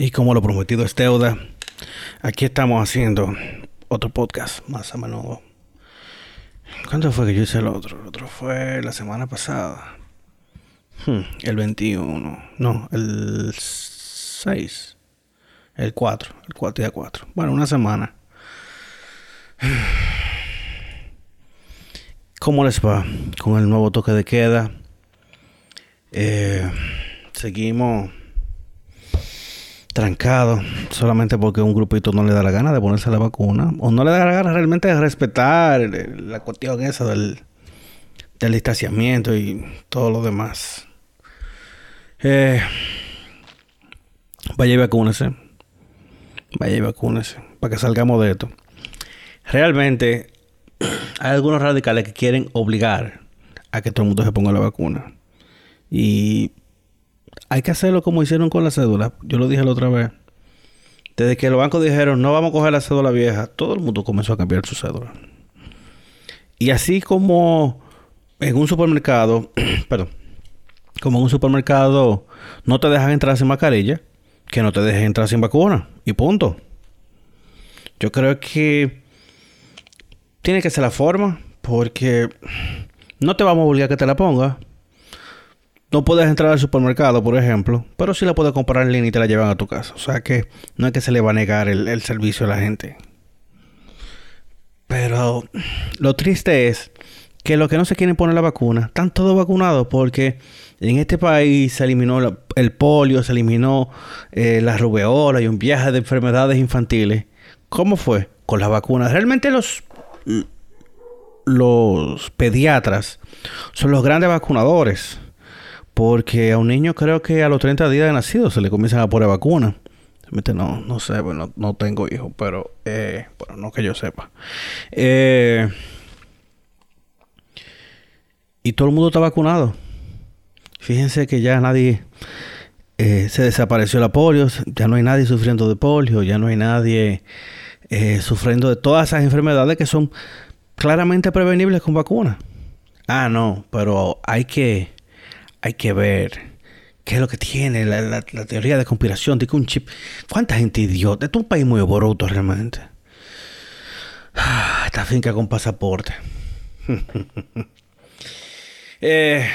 Y como lo prometido es deuda, aquí estamos haciendo otro podcast más a menudo. ¿Cuándo fue que yo hice el otro? El otro fue la semana pasada. Hmm, el 21. No, el 6. El 4. El 4 día 4. Bueno, una semana. ¿Cómo les va con el nuevo toque de queda? Eh, seguimos trancado solamente porque un grupito no le da la gana de ponerse la vacuna o no le da la gana realmente de respetar la cuestión esa del, distanciamiento y todo lo demás. Eh, vaya y vacúnese. Vaya y vacúnese para que salgamos de esto. Realmente hay algunos radicales que quieren obligar a que todo el mundo se ponga la vacuna. Y hay que hacerlo como hicieron con la cédula. Yo lo dije la otra vez. Desde que los bancos dijeron no vamos a coger la cédula vieja, todo el mundo comenzó a cambiar su cédula. Y así como en un supermercado, perdón, como en un supermercado no te dejan entrar sin mascarilla, que no te dejen entrar sin vacuna. Y punto. Yo creo que tiene que ser la forma, porque no te vamos a obligar a que te la pongas. No puedes entrar al supermercado, por ejemplo, pero sí la puedes comprar en línea y te la llevan a tu casa. O sea que no es que se le va a negar el, servicio a la gente. Pero lo triste es que los que no se quieren poner la vacuna están todos vacunados porque en este país se eliminó el polio, se eliminó eh, la rubeola y un viaje de enfermedades infantiles. ¿Cómo fue? Con las vacunas. Realmente los, los pediatras son los grandes vacunadores. Porque a un niño creo que a los 30 días de nacido se le comienzan a poner vacuna. No, no sé, bueno, no tengo hijos, pero eh, bueno, no que yo sepa. Eh, y todo el mundo está vacunado. Fíjense que ya nadie eh, se desapareció la polio, ya no hay nadie sufriendo de polio, ya no hay nadie sufriendo de todas esas enfermedades que son claramente prevenibles con vacuna. Ah, no, pero hay que hay que ver qué es lo que tiene la, teoría de conspiración de un chip. ¿Cuánta gente idiota? Esto es un país muy bruto realmente. Ah, esta finca con pasaporte. Eh,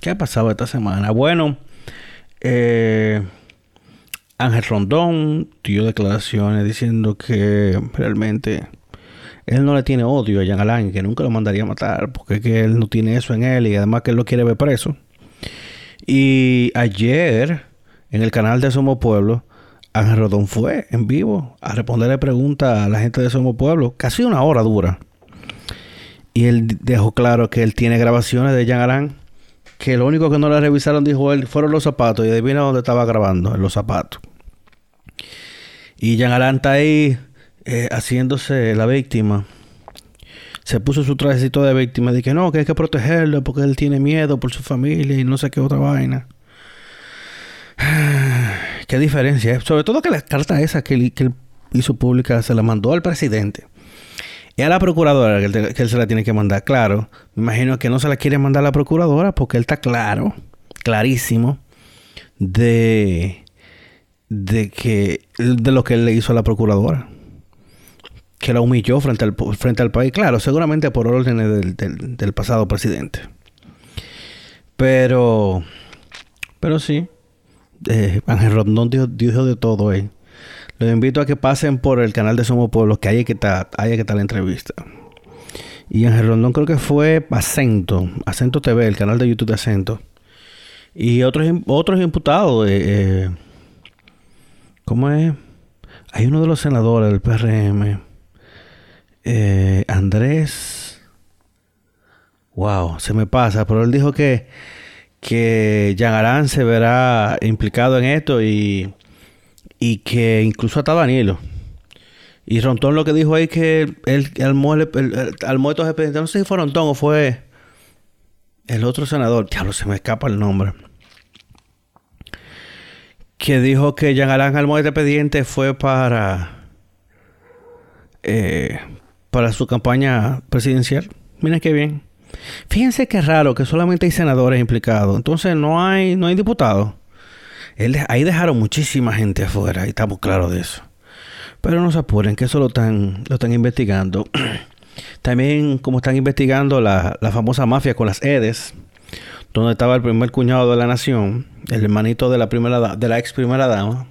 ¿Qué ha pasado esta semana? Bueno, eh, Ángel Rondón dio declaraciones diciendo que realmente él no le tiene odio a Jean Alain, que nunca lo mandaría a matar, porque que él no tiene eso en él y además que él lo quiere ver preso. Y ayer, en el canal de Somos Pueblo, Ángel Rodón fue en vivo a responderle preguntas a la gente de Somos Pueblo, casi una hora dura. Y él dejó claro que él tiene grabaciones de Jean Arán, que lo único que no le revisaron, dijo él, fueron los zapatos. Y adivina dónde estaba grabando, en los zapatos. Y Jean Arán está ahí eh, haciéndose la víctima se puso su trajecito de víctima. Dije que no, que hay que protegerlo porque él tiene miedo por su familia y no sé qué otra vaina. qué diferencia. Sobre todo que la carta esa que él, hizo pública se la mandó al presidente. Y a la procuradora que él, que él, se la tiene que mandar, claro. Me imagino que no se la quiere mandar a la procuradora porque él está claro, clarísimo, de, de que de lo que él le hizo a la procuradora que la humilló frente al, frente al país. Claro, seguramente por órdenes del, del, pasado presidente. Pero, pero sí, eh, Ángel Rondón dijo, de todo. Eh. Los invito a que pasen por el canal de Somos Pueblos, que hay que estar, hay que estar la entrevista. Y Ángel Rondón creo que fue Acento, Acento TV, el canal de YouTube de Acento. Y otros, otros imputados. Eh, eh, ¿Cómo es? Hay uno de los senadores del PRM eh, Andrés. Wow, se me pasa, pero él dijo que, que Jean se verá implicado en esto y, y que incluso hasta Danilo. Y Rontón lo que dijo ahí que él al estos expedientes, no sé si fue Rontón o fue el otro senador, no se me escapa el nombre. Que dijo que Alain al este expediente fue para eh, para su campaña presidencial. Miren qué bien. Fíjense qué raro que solamente hay senadores implicados. Entonces no hay, no hay diputados. ahí dejaron muchísima gente afuera y estamos claros de eso. Pero no se apuren, que eso lo están, lo están investigando. También como están investigando la, famosa mafia con las EDES, donde estaba el primer cuñado de la nación, el hermanito de la primera de la ex primera dama,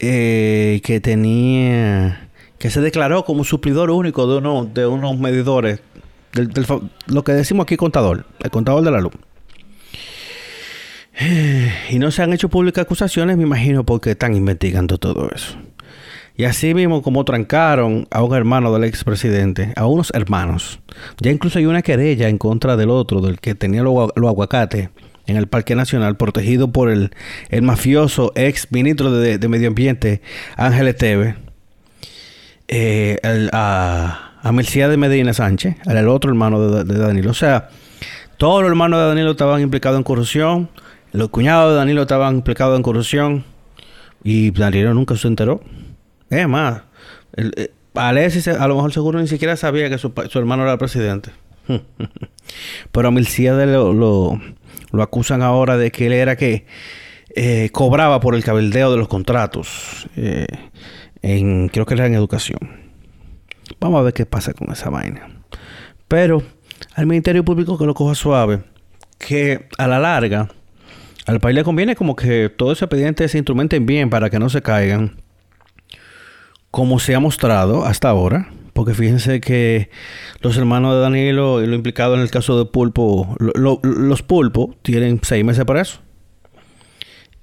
eh, que tenía que se declaró como suplidor único de uno de unos medidores del, lo que decimos aquí contador, el contador de la luz. Y no se han hecho públicas acusaciones, me imagino, porque están investigando todo eso. Y así mismo como trancaron a un hermano del expresidente, a unos hermanos. Ya incluso hay una querella en contra del otro, del que tenía los lo aguacates en el Parque Nacional, protegido por el, el mafioso ex ministro de, Medio Ambiente, Ángel Esteve, eh, a, a de Medina Sánchez, el otro hermano de, de Danilo. O sea, todos los hermanos de Danilo estaban implicados en corrupción, los cuñados de Danilo estaban implicados en corrupción y Danilo nunca se enteró. Es más, el, eh, Alexis a lo mejor seguro ni siquiera sabía que su, hermano era el presidente. Pero a Milciade lo, lo, lo, acusan ahora de que él era que eh, cobraba por el cabildeo de los contratos. Eh, en, creo que era en educación. Vamos a ver qué pasa con esa vaina. Pero al Ministerio Público que lo coja suave, que a la larga al país le conviene como que todo ese expediente se instrumenten bien para que no se caigan como se ha mostrado hasta ahora, porque fíjense que los hermanos de Danilo y lo implicado en el caso de Pulpo, los Pulpo tienen seis meses para eso.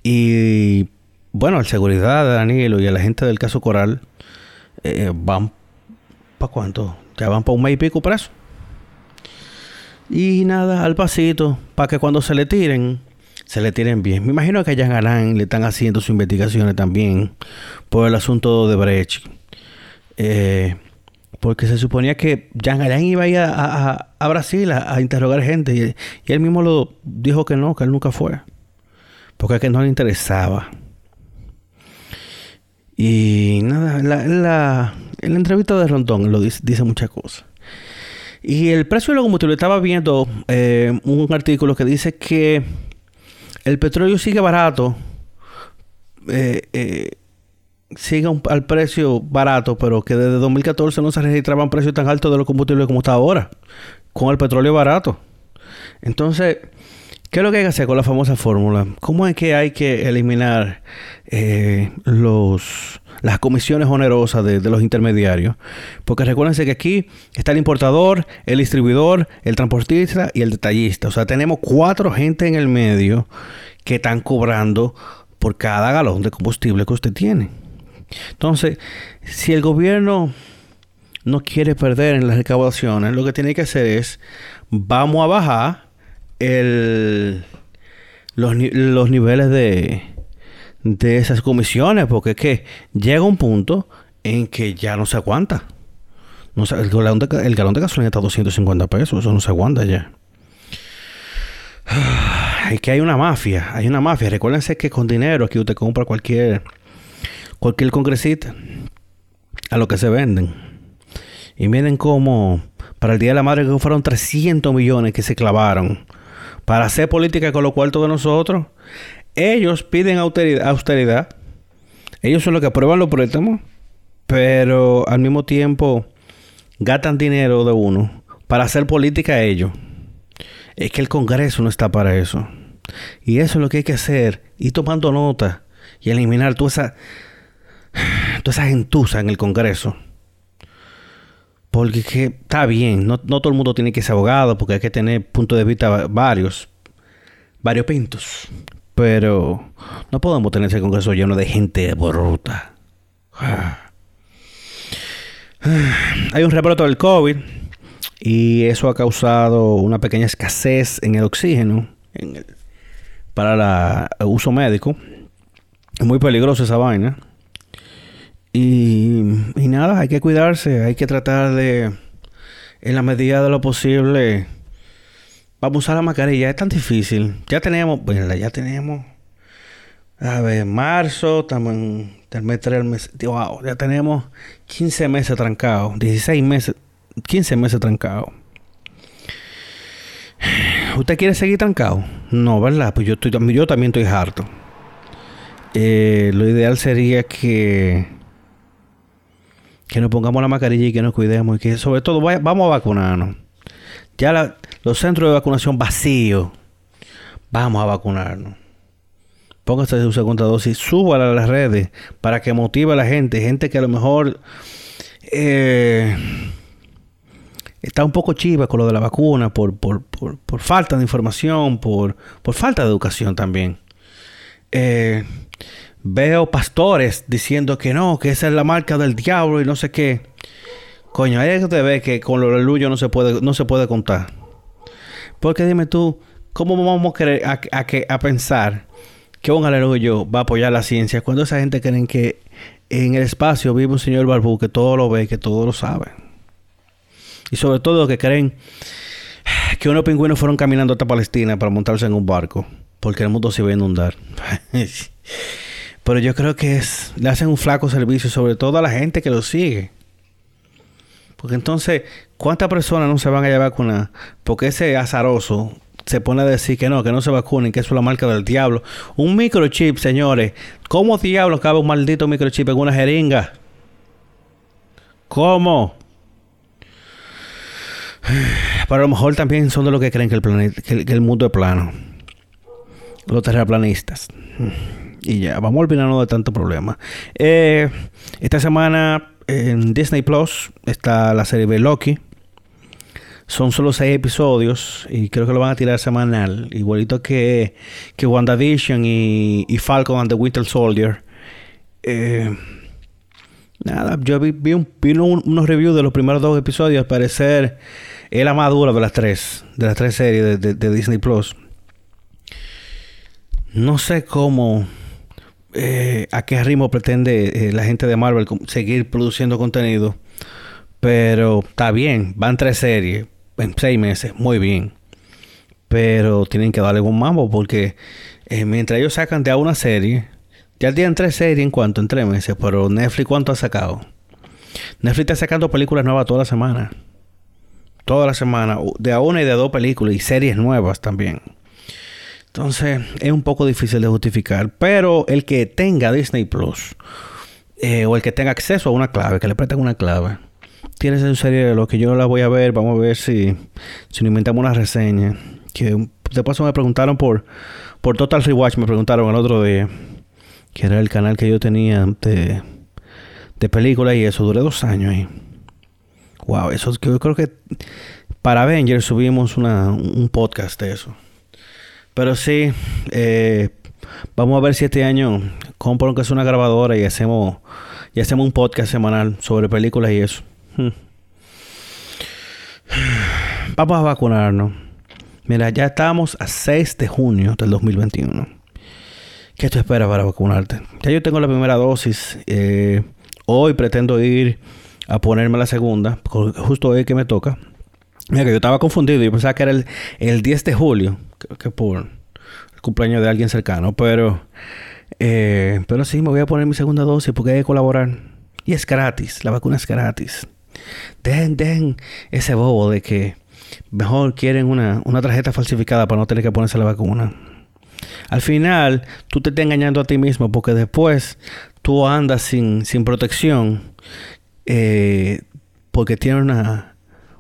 Y bueno, la seguridad de Danilo y a la gente del caso Coral eh, van para cuánto? Ya van para un mes y pico preso. Y nada, al pasito, para que cuando se le tiren, se le tienen bien. Me imagino que a Jan Alain le están haciendo sus investigaciones también por el asunto de Brecht. Eh, porque se suponía que Jan Alain iba a ir a, Brasil a, interrogar gente y, él mismo lo dijo que no, que él nunca fue. Porque es que no le interesaba. Y nada, en la, la, entrevista de Rondón lo dice, dice muchas cosas. Y el precio de los combustibles, estaba viendo eh, un artículo que dice que el petróleo sigue barato, eh, eh, sigue al precio barato, pero que desde 2014 no se registraban precios tan altos de los combustibles como está ahora, con el petróleo barato. Entonces, ¿qué es lo que hay que hacer con la famosa fórmula? ¿Cómo es que hay que eliminar eh, los las comisiones onerosas de, los intermediarios. Porque recuérdense que aquí está el importador, el distribuidor, el transportista y el detallista. O sea, tenemos cuatro gente en el medio que están cobrando por cada galón de combustible que usted tiene. Entonces, si el gobierno no quiere perder en las recaudaciones, lo que tiene que hacer es, vamos a bajar el, los, los niveles de, de esas comisiones, porque es que llega un punto en que ya no se aguanta. No el, galón de, el galón de gasolina está a 250 pesos, eso no se aguanta ya. Es que hay una mafia, hay una mafia. Recuérdense que con dinero aquí usted compra cualquier cualquier congresista a lo que se venden. Y miren cómo para el Día de la Madre que fueron 300 millones que se clavaron para hacer política con lo cuartos de nosotros. Ellos piden austeridad, Ellos son los que aprueban los préstamos. Pero al mismo tiempo gastan dinero de uno para hacer política a ellos. Es que el Congreso no está para eso. Y eso es lo que hay que hacer. Ir tomando nota y eliminar toda esa, toda esa gentuza en el Congreso. Porque está bien, no, no, todo el mundo tiene que ser abogado, porque hay que tener puntos de vista varios, varios pintos. Pero no podemos tener ese congreso lleno de gente bruta. Hay un rebrote del COVID y eso ha causado una pequeña escasez en el oxígeno para el uso médico. Es muy peligroso esa vaina. Y, y nada, hay que cuidarse, hay que tratar de, en la medida de lo posible, Vamos a usar la mascarilla. Es tan difícil. Ya tenemos, bueno, ya tenemos. A ver, marzo, estamos en el mes 3, wow, ya tenemos 15 meses trancados, 16 meses, 15 meses trancados. ¿Usted quiere seguir trancado? No, ¿verdad? Pues yo, estoy, yo también estoy harto. eh, lo ideal sería que que nos pongamos la mascarilla y que nos cuidemos y que sobre todo vamos a vacunarnos. Ya los centros de vacunación vacíos. Vamos a vacunarnos. Póngase su segunda dosis, súbala a las redes para que motive a la gente, gente que a lo mejor eh, está un poco chiva con lo de la vacuna por, por, por, falta de información, por, por falta de educación también. Eh, veo pastores diciendo que no, que esa es la marca del diablo y no sé qué. Coño, ahí te ve que con lo aleluya no se puede, no se puede contar. Porque dime tú, ¿cómo vamos a, pensar que un aleluya va a apoyar la ciencia cuando esa gente creen que en el espacio vive un señor barbú que todo lo ve, que todo lo sabe? Y sobre todo que creen que unos pingüinos fueron caminando hasta Palestina para montarse en un barco, porque el mundo se iba a inundar. Pero yo creo que es, le hacen un flaco servicio, sobre todo a la gente que lo sigue. Porque entonces, ¿cuántas personas no se van a llevar vacunar? Porque ese azaroso se pone a decir que no, que no se vacunen, que eso es la marca del diablo. Un microchip, señores. ¿Cómo diablo cabe un maldito microchip en una jeringa? ¿Cómo? Pero a lo mejor también son de los que creen que el, planeta, que el mundo es plano. Los terraplanistas. Y ya, vamos a olvidarnos de tanto problema. Eh, esta semana en Disney Plus está la serie de Loki. Son solo seis episodios y creo que lo van a tirar semanal. Igualito que, que WandaVision y, y Falcon and the Winter Soldier. Eh, nada, yo vi, un, unos reviews de los primeros dos episodios. Al parecer es la más dura de las tres, de las tres series de Disney Plus. No sé cómo eh, a qué ritmo pretende eh, la gente de Marvel seguir produciendo contenido. Pero está bien, van tres series en seis meses, muy bien. Pero tienen que darle un mambo porque eh, mientras ellos sacan de a una serie, ya tienen tres series en cuanto en tres meses, pero Netflix cuánto ha sacado. Netflix está sacando películas nuevas toda la semana. Toda la semana, de a una y de dos películas y series nuevas también. Entonces es un poco difícil de justificar. Pero el que tenga Disney Plus eh, o el que tenga acceso a una clave, que le presten una clave, tiene esa serie de lo que yo la voy a ver. Vamos a ver si, si nos inventamos una reseña. Que de paso me preguntaron por, por Total Rewatch, me preguntaron el otro día, que era el canal que yo tenía de, de películas y eso. Duré dos años ahí. Wow, eso yo creo que para Avengers subimos una, un podcast de eso. Pero sí, eh, vamos a ver si este año compro que es una grabadora y hacemos, y hacemos un podcast semanal sobre películas y eso. Hmm. Vamos a vacunarnos. Mira, ya estamos a 6 de junio del 2021. ¿Qué tú esperas para vacunarte? Ya yo tengo la primera dosis. Eh, hoy pretendo ir a ponerme la segunda, justo hoy que me toca. Mira que yo estaba confundido. Yo pensaba que era el, el 10 de julio que por el cumpleaños de alguien cercano, pero, eh, pero sí, me voy a poner mi segunda dosis porque hay que colaborar. Y es gratis, la vacuna es gratis. Dejen, dejen ese bobo de que mejor quieren una, una tarjeta falsificada para no tener que ponerse la vacuna. Al final, tú te estás engañando a ti mismo porque después tú andas sin, sin protección eh, porque tienes una,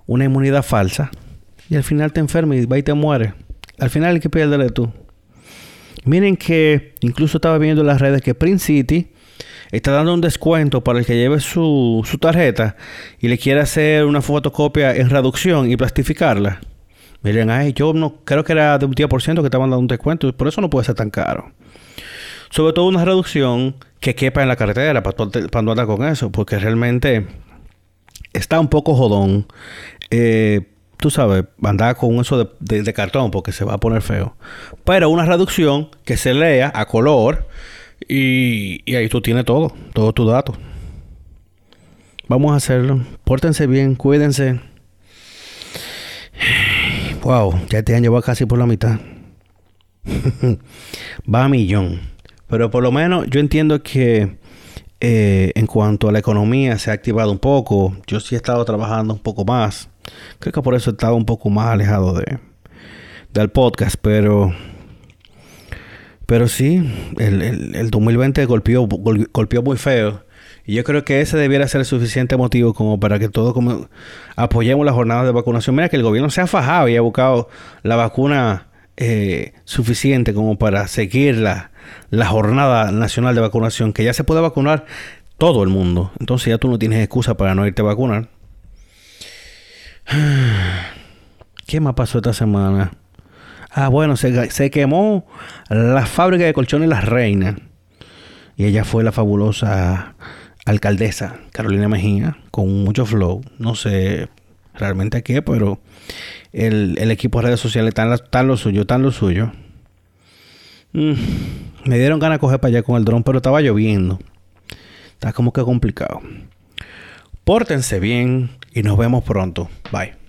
una inmunidad falsa y al final te enfermas y va y te mueres. Al final, ¿qué pierde tú? Miren que incluso estaba viendo en las redes que Prince City está dando un descuento para el que lleve su, su tarjeta y le quiera hacer una fotocopia en reducción y plastificarla. Miren, ay, yo no creo que era de un 10% que estaban dando un descuento, por eso no puede ser tan caro. Sobre todo una reducción que quepa en la carretera para, para andar con eso, porque realmente está un poco jodón. Eh, tú sabes, andar con eso de, cartón porque se va a poner feo. Pero una reducción que se lea a color y, ahí tú tienes todo, todo tu dato. Vamos a hacerlo. Pórtense bien, cuídense. Wow, ya este año va casi por la mitad. va a millón. Pero por lo menos yo entiendo que eh, en cuanto a la economía se ha activado un poco. Yo sí he estado trabajando un poco más. Creo que por eso he estado un poco más alejado de, del podcast, pero... Pero sí, el, el, 2020 golpeó, golpeó muy feo. Y yo creo que ese debiera ser el suficiente motivo como para que todos como apoyemos las jornadas de vacunación. Mira que el gobierno se ha fajado y ha buscado la vacuna eh, suficiente como para seguir la, la jornada nacional de vacunación, que ya se puede vacunar todo el mundo. Entonces ya tú no tienes excusa para no irte a vacunar. ¿Qué más pasó esta semana? Ah, bueno, se, se quemó la fábrica de colchones Las Reinas. Y ella fue la fabulosa alcaldesa Carolina Mejía, con mucho flow. No sé realmente qué, pero el, equipo de redes sociales está tan lo suyo, tan lo suyo. Mm, me dieron ganas de coger para allá con el dron, pero estaba lloviendo. Está como que complicado. Pórtense bien y nos vemos pronto. Bye.